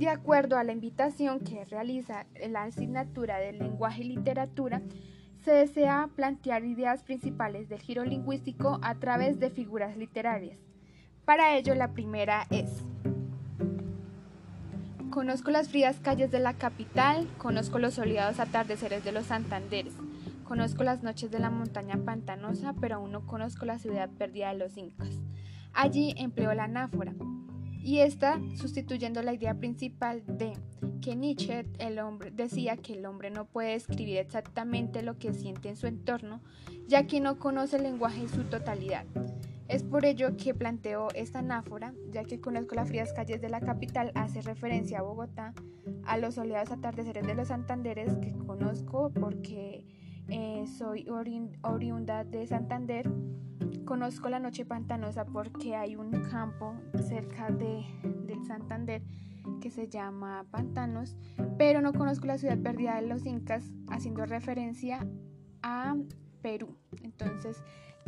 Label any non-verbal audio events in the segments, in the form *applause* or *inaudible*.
De acuerdo a la invitación que realiza la asignatura de lenguaje y literatura, se desea plantear ideas principales del giro lingüístico a través de figuras literarias. Para ello, la primera es Conozco las frías calles de la capital, conozco los soleados atardeceres de los Santanderes, conozco las noches de la montaña pantanosa, pero aún no conozco la ciudad perdida de los incas. Allí empleó la anáfora, y está sustituyendo la idea principal de que Nietzsche el hombre, decía que el hombre no puede escribir exactamente lo que siente en su entorno, ya que no conoce el lenguaje en su totalidad. Es por ello que planteo esta anáfora, ya que conozco las frías calles de la capital, hace referencia a Bogotá, a los soleados atardeceres de los Santanderes que conozco porque eh, soy oriunda de Santander. Conozco la noche pantanosa porque hay un campo cerca de, del Santander que se llama Pantanos, pero no conozco la ciudad perdida de los incas, haciendo referencia a Perú. Entonces,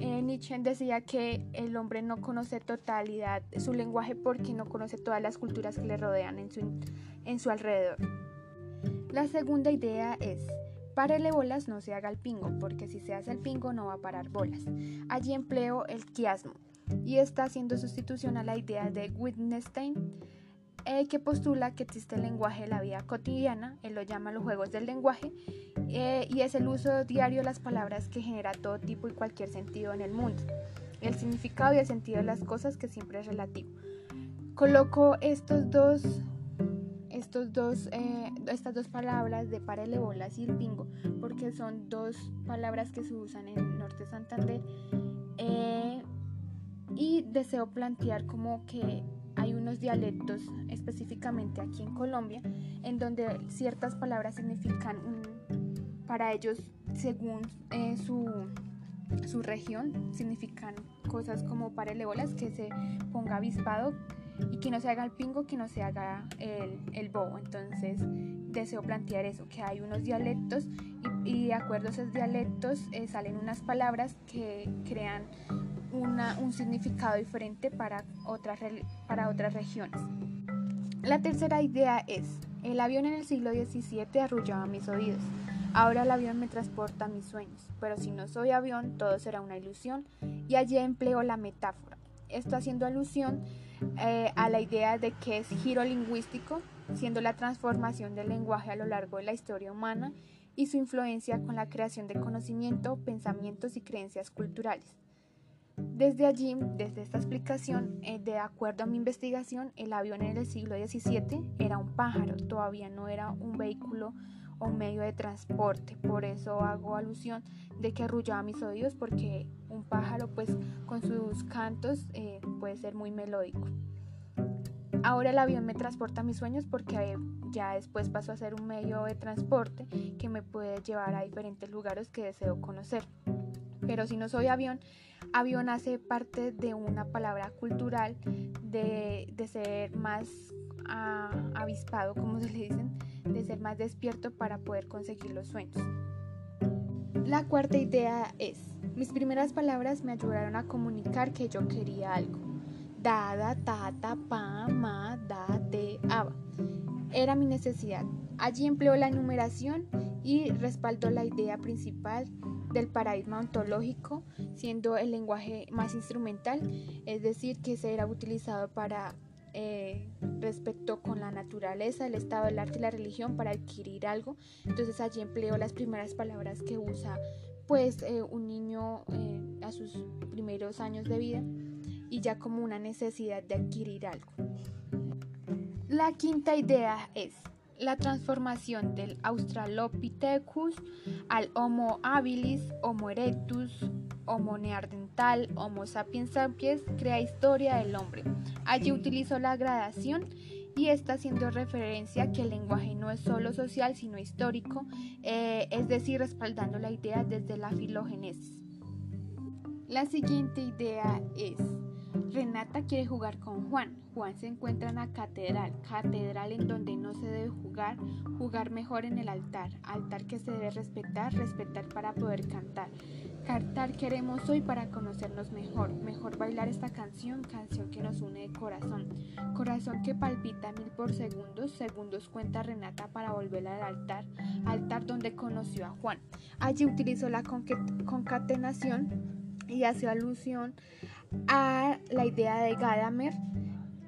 eh, Nietzsche decía que el hombre no conoce totalidad su lenguaje porque no conoce todas las culturas que le rodean en su, en su alrededor. La segunda idea es, párele bolas, no se haga el pingo, porque si se hace el pingo no va a parar bolas. Allí empleo el quiasmo y está haciendo sustitución a la idea de Wittgenstein eh, que postula que existe el lenguaje de la vida cotidiana, él lo llama los juegos del lenguaje, eh, y es el uso diario de las palabras que genera todo tipo y cualquier sentido en el mundo, el significado y el sentido de las cosas que siempre es relativo. Coloco estos dos, estos dos, eh, estas dos palabras de parelebolas y el pingo, porque son dos palabras que se usan en Norte Santander, y deseo plantear como que hay unos dialectos, específicamente aquí en Colombia, en donde ciertas palabras significan, para ellos, según eh, su, su, región, significan cosas como para bolas, que se ponga avispado y que no se haga el pingo, que no se haga el, el bobo. Entonces, deseo plantear eso, que hay unos dialectos y, de acuerdo a esos dialectos eh, salen unas palabras que crean un significado diferente para otras, para otras regiones. La tercera idea es, el avión en el siglo XVII arrullaba mis oídos. Ahora el avión me transporta a mis sueños, pero si no soy avión, todo será una ilusión y allí empleo la metáfora. Esto haciendo alusión eh, a la idea de que es giro lingüístico, siendo la transformación del lenguaje a lo largo de la historia humana y su influencia con la creación de conocimiento, pensamientos y creencias culturales. Desde allí, desde esta explicación, eh, de acuerdo a mi investigación, el avión en el siglo XVII era un pájaro, todavía no era un vehículo o medio de transporte. Por eso hago alusión de que arrullaba mis oídos porque un pájaro pues con sus cantos eh, puede ser muy melódico. Ahora el avión me transporta mis sueños porque ya después pasó a ser un medio de transporte que me puede llevar a diferentes lugares que deseo conocer. Pero si no soy avión, avión hace parte de una palabra cultural de, ser más ah, avispado, como se le dicen, de ser más despierto para poder conseguir los sueños. La cuarta idea es, mis primeras palabras me ayudaron a comunicar que yo quería algo. Dada, tata, pa, ma, da, te, aba. Era mi necesidad. Allí empleó la enumeración y respaldó la idea principal del paradigma ontológico, siendo el lenguaje más instrumental, es decir, que será utilizado para eh, respecto con la naturaleza, el estado del arte y la religión para adquirir algo. Entonces allí empleo las primeras palabras que usa pues eh, un niño eh, a sus primeros años de vida y ya como una necesidad de adquirir algo. La quinta idea es la transformación del Australopithecus al Homo habilis, Homo erectus, Homo neandertal, Homo sapiens sapiens crea historia del hombre. Allí utilizó la gradación y está haciendo referencia que el lenguaje no es solo social sino histórico, eh, es decir, respaldando la idea desde la filogénesis. La siguiente idea es Renata quiere jugar con Juan. Juan se encuentra en la catedral, catedral en donde no se debe jugar, jugar mejor en el altar, altar que se debe respetar, respetar para poder cantar. Cantar queremos hoy para conocernos mejor, mejor bailar esta canción, canción que nos une de corazón, corazón que palpita mil por segundos, segundos cuenta Renata para volver al altar, altar donde conoció a Juan. Allí utilizó la concatenación y hace alusión a la idea de Gadamer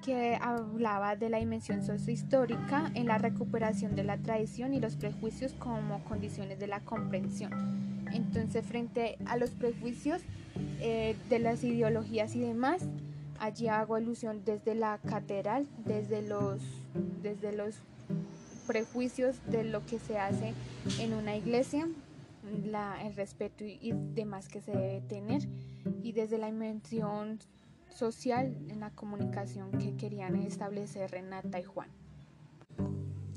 que hablaba de la dimensión sociohistórica en la recuperación de la tradición y los prejuicios como condiciones de la comprensión. Entonces, frente a los prejuicios eh, de las ideologías y demás, allí hago alusión desde la catedral, desde los, desde los prejuicios de lo que se hace en una iglesia, el respeto y, y demás que se debe tener, y desde la dimensión social en la comunicación que querían establecer Renata y Juan.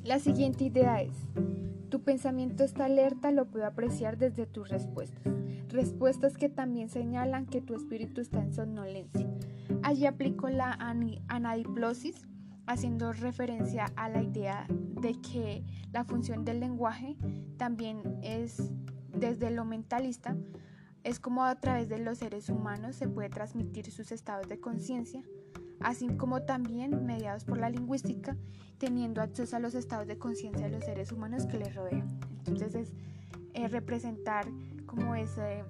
La siguiente idea es, tu pensamiento está alerta, lo puedo apreciar desde tus respuestas. Respuestas que también señalan que tu espíritu está en somnolencia. Allí aplico la anadiplosis, haciendo referencia a la idea de que la función del lenguaje también es desde lo mentalista, es como a través de los seres humanos se puede transmitir sus estados de conciencia, así como también mediados por la lingüística, teniendo acceso a los estados de conciencia de los seres humanos que les rodean. Entonces es representar como ese,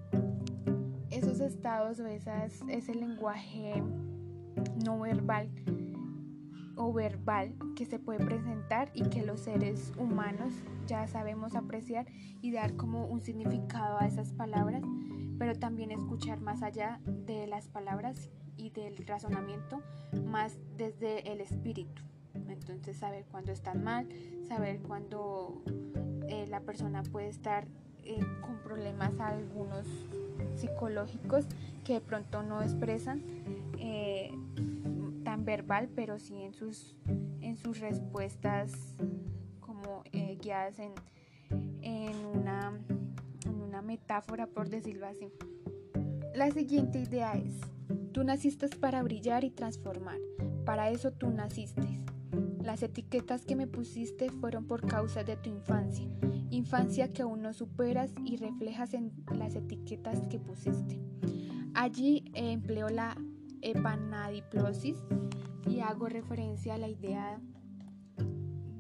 esos estados o esas, ese lenguaje no verbal o verbal que se puede presentar y que los seres humanos ya sabemos apreciar y dar como un significado a esas palabras pero también escuchar más allá de las palabras y del razonamiento, más desde el espíritu. Entonces saber cuándo están mal, saber cuándo eh, la persona puede estar eh, con problemas algunos psicológicos que de pronto no expresan eh, tan verbal, pero sí en sus, en sus respuestas como guiadas en, en una metáfora por decirlo así. La siguiente idea es, tú naciste para brillar y transformar, para eso tú naciste. Las etiquetas que me pusiste fueron por causa de tu infancia, infancia que aún no superas y reflejas en las etiquetas que pusiste. Allí empleo la epanadiplosis y hago referencia a la idea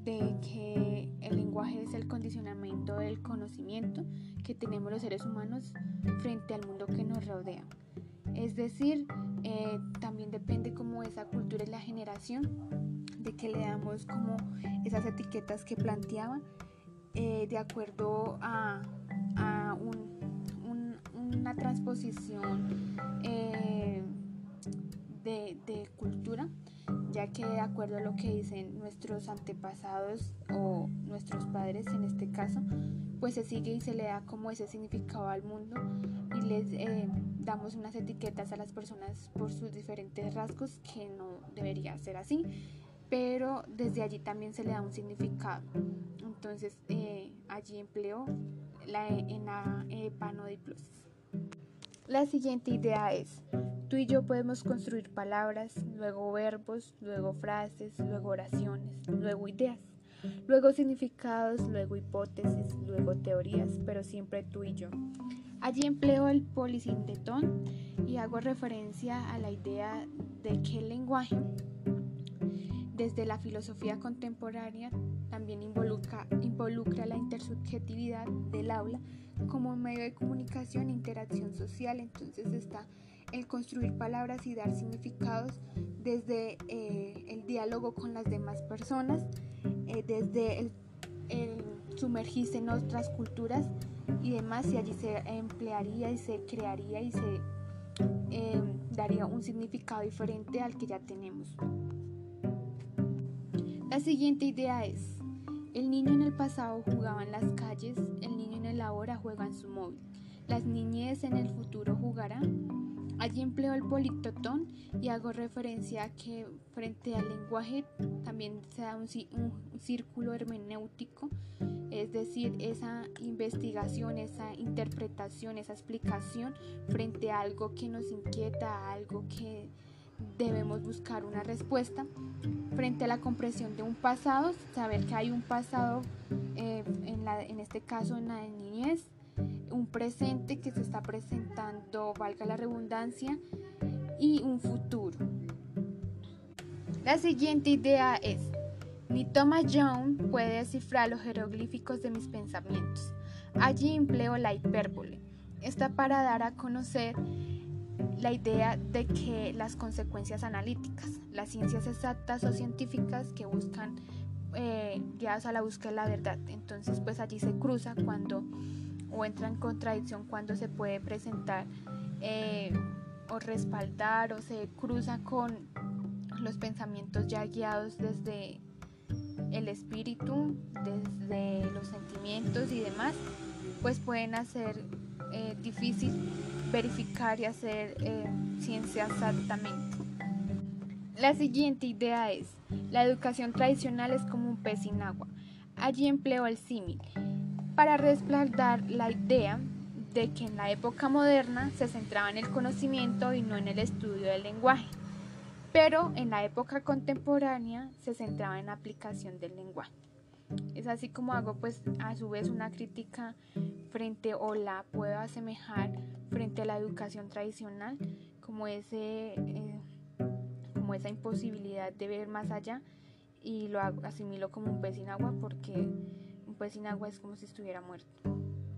de que el lenguaje es el condicionamiento del conocimiento que tenemos los seres humanos frente al mundo que nos rodea. Es decir, eh, también depende como esa cultura y la generación de que le damos como esas etiquetas que planteaban eh, de acuerdo a, una transposición eh, de, de cultura ya que de acuerdo a lo que dicen nuestros antepasados o nuestros padres en este caso, pues se sigue y se le da como ese significado al mundo y les damos unas etiquetas a las personas por sus diferentes rasgos que no debería ser así, pero desde allí también se le da un significado. Entonces eh, allí empleo la en la La siguiente idea es, tú y yo podemos construir palabras, luego verbos, luego frases, luego oraciones, luego ideas luego significados, luego hipótesis, luego teorías, pero siempre tú y yo. Allí empleo el polisintetón y hago referencia a la idea de que el lenguaje, desde la filosofía contemporánea, también involucra, involucra la intersubjetividad del aula como medio de comunicación e interacción social. Entonces está el construir palabras y dar significados desde eh, el diálogo con las demás personas eh, desde el, sumergirse en otras culturas y demás, y allí se emplearía y se crearía y se em, daría un significado diferente al que ya tenemos. La siguiente idea es, el niño en el pasado jugaba en las calles, el niño en el ahora juega en su móvil, las niñez en el futuro jugarán. Allí empleo el politotón y hago referencia a que frente al lenguaje también se da un, círculo hermenéutico, es decir, esa investigación, esa interpretación, esa explicación frente a algo que nos inquieta, a algo que debemos buscar una respuesta. Frente a la comprensión de un pasado, saber que hay un pasado, eh, en, en este caso en la niñez, un presente que se está presentando, valga la redundancia, y un futuro. La siguiente idea es, ni Thomas Young puede descifrar los jeroglíficos de mis pensamientos. Allí empleo la hipérbole. Está para dar a conocer la idea de que las consecuencias analíticas, las ciencias exactas o científicas que buscan eh, guiadas a la búsqueda de la verdad. Entonces, pues allí se cruza cuando o entra en contradicción cuando se puede presentar eh, o respaldar o se cruza con los pensamientos ya guiados desde el espíritu, desde los sentimientos y demás, pues pueden hacer eh, difícil verificar y hacer eh, ciencia exactamente. La siguiente idea es, la educación tradicional es como un pez sin agua. Allí empleo el símil para respaldar la idea de que en la época moderna se centraba en el conocimiento y no en el estudio del lenguaje, pero en la época contemporánea se centraba en la aplicación del lenguaje. Es así como hago pues a su vez una crítica frente o la puedo asemejar frente a la educación tradicional como ese eh, como esa imposibilidad de ver más allá y lo asimilo como un pez sin agua porque pez sin agua es como si estuviera muerto.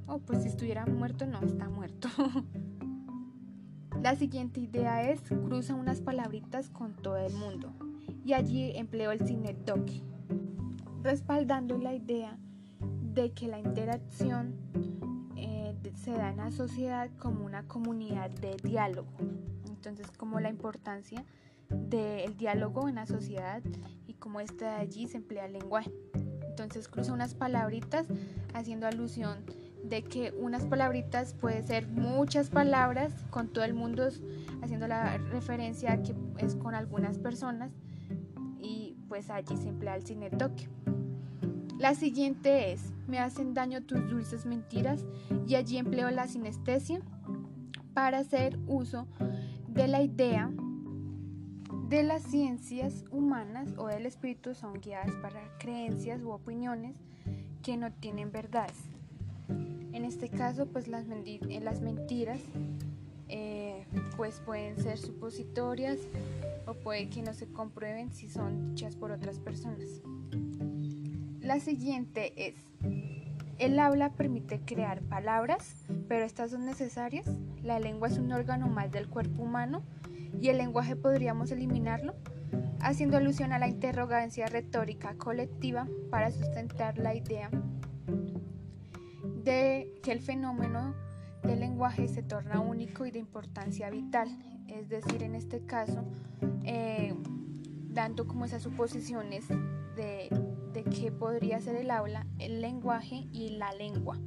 O pues si estuviera muerto no está muerto. *laughs* La siguiente idea es cruza unas palabritas con todo el mundo y allí empleo el cinedoque respaldando la idea de que la interacción eh, se da en la sociedad como una comunidad de diálogo. Entonces, como la importancia del diálogo en la sociedad y como este de allí se emplea el lenguaje. Entonces, cruza unas palabritas haciendo alusión de que unas palabritas puede ser muchas palabras con todo el mundo haciendo la referencia que es con algunas personas y pues allí se emplea el cinetoque. La siguiente es, me hacen daño tus dulces mentiras y allí empleo la sinestesia para hacer uso de la idea de las ciencias humanas o del espíritu son guiadas para creencias u opiniones que no tienen verdades. En este caso, pues las, eh, mentiras eh, pues pueden ser supositorias o puede que no se comprueben si son dichas por otras personas. La siguiente es, el habla permite crear palabras, pero estas son necesarias. La lengua es un órgano más del cuerpo humano y el lenguaje podríamos eliminarlo, haciendo alusión a la interrogancia retórica colectiva para sustentar la idea de que el fenómeno del lenguaje se torna único y de importancia vital, es decir, en este caso, eh, dando como esas suposiciones de, de qué podría ser el aula, el lenguaje y la lengua.